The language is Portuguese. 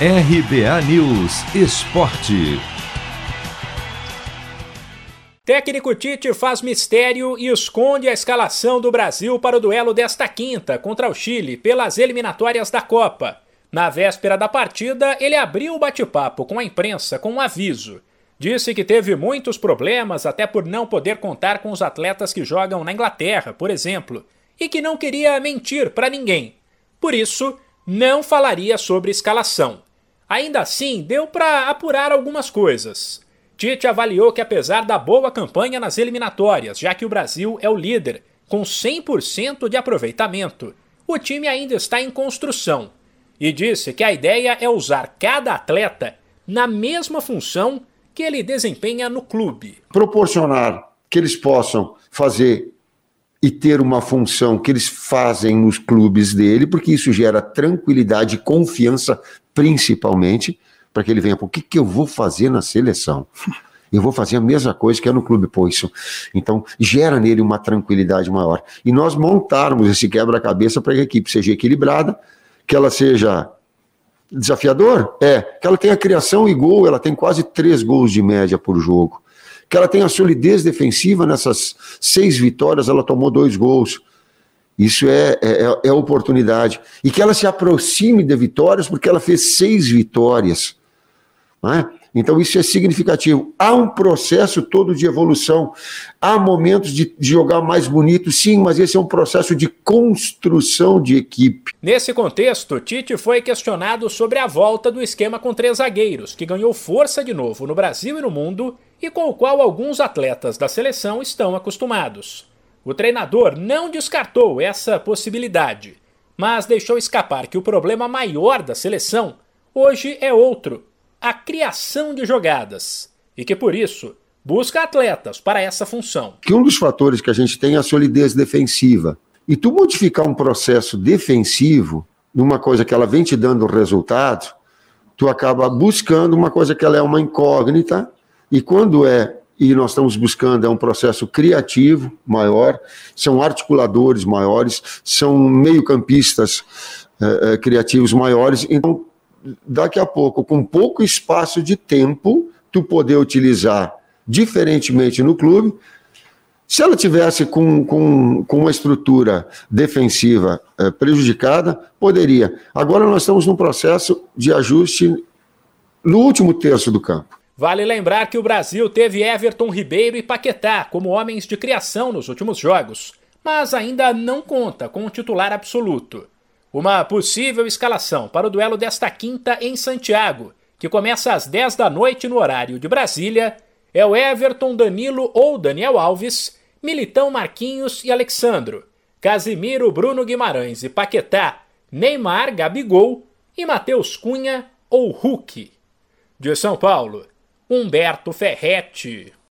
RBA News Esporte. Técnico Tite faz mistério e esconde a escalação do Brasil para o duelo desta quinta contra o Chile pelas eliminatórias da Copa. Na véspera da partida, ele abriu o bate-papo com a imprensa com um aviso. Disse que teve muitos problemas até por não poder contar com os atletas que jogam na Inglaterra, por exemplo, e que não queria mentir para ninguém. Por isso, não falaria sobre escalação. Ainda assim, deu para apurar algumas coisas. Tite avaliou que, apesar da boa campanha nas eliminatórias, já que o Brasil é o líder, com 100% de aproveitamento, o time ainda está em construção. E disse que a ideia é usar cada atleta na mesma função que ele desempenha no clube. Proporcionar que eles possam fazer e ter uma função que eles fazem nos clubes dele, porque isso gera tranquilidade e confiança, principalmente, para que ele venha, o que, que eu vou fazer na seleção? Eu vou fazer a mesma coisa que é no clube, pô, isso. Então, gera nele uma tranquilidade maior. E nós montarmos esse quebra-cabeça para que a equipe seja equilibrada, que ela seja desafiador, é, que ela tenha criação e gol, ela tem quase três gols de média por jogo que ela tenha solidez defensiva nessas seis vitórias, ela tomou dois gols. Isso é, é, é, oportunidade. E que ela se aproxime de vitórias, porque ela fez seis vitórias. É? Então, isso é significativo. Há um processo todo de evolução. Há momentos de, jogar mais bonito, sim, mas esse é um processo de construção de equipe. Nesse contexto, Tite foi questionado sobre a volta do esquema com três zagueiros, que ganhou força de novo no Brasil e no mundo e com o qual alguns atletas da seleção estão acostumados. O treinador não descartou essa possibilidade, mas deixou escapar que o problema maior da seleção hoje é outro a criação de jogadas e que por isso busca atletas para essa função. Que um dos fatores que a gente tem é a solidez defensiva. E tu modificar um processo defensivo numa coisa que ela vem te dando resultado, tu acaba buscando uma coisa que ela é uma incógnita e quando é e nós estamos buscando é um processo criativo maior, são articuladores maiores, são meio-campistas eh, eh, criativos maiores, então daqui a pouco, com pouco espaço de tempo, tu poder utilizar diferentemente no clube. Se ela tivesse com, com, com uma estrutura defensiva eh, prejudicada, poderia. Agora nós estamos num processo de ajuste no último terço do campo. Vale lembrar que o Brasil teve Everton Ribeiro e Paquetá como homens de criação nos últimos jogos, mas ainda não conta com um titular absoluto. Uma possível escalação para o duelo desta quinta em Santiago, que começa às 10 da noite no horário de Brasília, é o Everton Danilo ou Daniel Alves, Militão Marquinhos e Alexandro, Casimiro Bruno Guimarães e Paquetá, Neymar, Gabigol e Matheus Cunha ou Hulk. De São Paulo, Humberto Ferretti.